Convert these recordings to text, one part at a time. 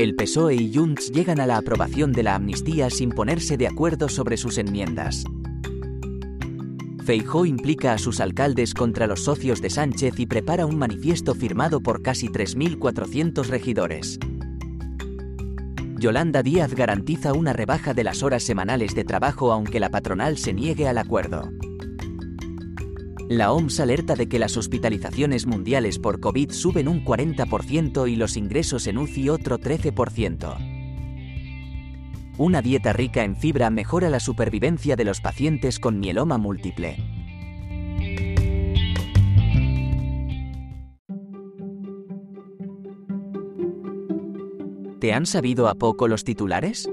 El PSOE y Junts llegan a la aprobación de la amnistía sin ponerse de acuerdo sobre sus enmiendas. Feijó implica a sus alcaldes contra los socios de Sánchez y prepara un manifiesto firmado por casi 3.400 regidores. Yolanda Díaz garantiza una rebaja de las horas semanales de trabajo aunque la patronal se niegue al acuerdo. La OMS alerta de que las hospitalizaciones mundiales por COVID suben un 40% y los ingresos en UCI otro 13%. Una dieta rica en fibra mejora la supervivencia de los pacientes con mieloma múltiple. ¿Te han sabido a poco los titulares?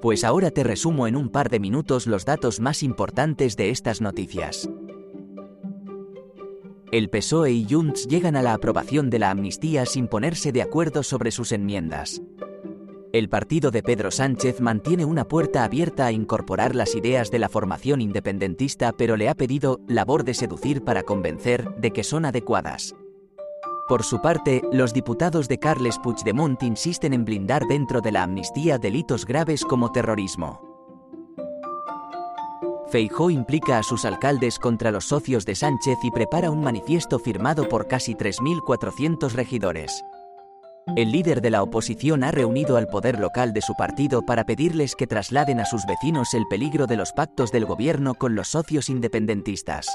Pues ahora te resumo en un par de minutos los datos más importantes de estas noticias el PSOE y Junts llegan a la aprobación de la amnistía sin ponerse de acuerdo sobre sus enmiendas. El partido de Pedro Sánchez mantiene una puerta abierta a incorporar las ideas de la formación independentista, pero le ha pedido labor de seducir para convencer de que son adecuadas. Por su parte, los diputados de Carles Puigdemont insisten en blindar dentro de la amnistía delitos graves como terrorismo. Feijó implica a sus alcaldes contra los socios de Sánchez y prepara un manifiesto firmado por casi 3.400 regidores. El líder de la oposición ha reunido al poder local de su partido para pedirles que trasladen a sus vecinos el peligro de los pactos del gobierno con los socios independentistas.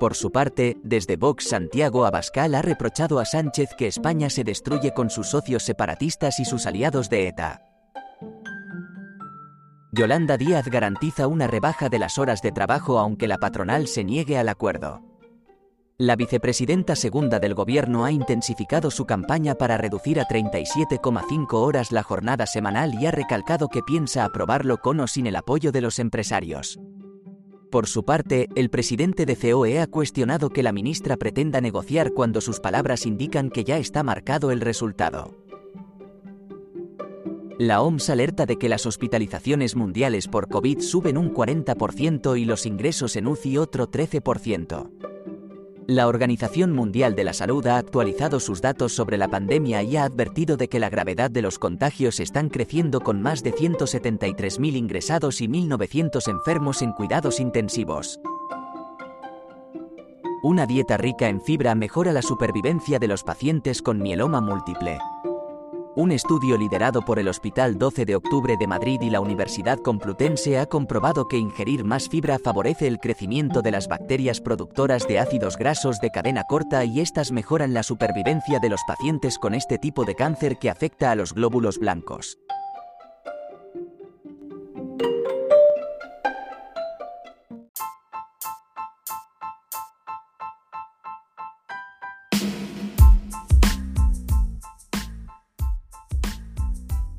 Por su parte, desde Vox Santiago Abascal ha reprochado a Sánchez que España se destruye con sus socios separatistas y sus aliados de ETA. Yolanda Díaz garantiza una rebaja de las horas de trabajo aunque la patronal se niegue al acuerdo. La vicepresidenta segunda del gobierno ha intensificado su campaña para reducir a 37,5 horas la jornada semanal y ha recalcado que piensa aprobarlo con o sin el apoyo de los empresarios. Por su parte, el presidente de COE ha cuestionado que la ministra pretenda negociar cuando sus palabras indican que ya está marcado el resultado. La OMS alerta de que las hospitalizaciones mundiales por COVID suben un 40% y los ingresos en UCI otro 13%. La Organización Mundial de la Salud ha actualizado sus datos sobre la pandemia y ha advertido de que la gravedad de los contagios están creciendo con más de 173.000 ingresados y 1.900 enfermos en cuidados intensivos. Una dieta rica en fibra mejora la supervivencia de los pacientes con mieloma múltiple. Un estudio liderado por el Hospital 12 de Octubre de Madrid y la Universidad Complutense ha comprobado que ingerir más fibra favorece el crecimiento de las bacterias productoras de ácidos grasos de cadena corta y estas mejoran la supervivencia de los pacientes con este tipo de cáncer que afecta a los glóbulos blancos.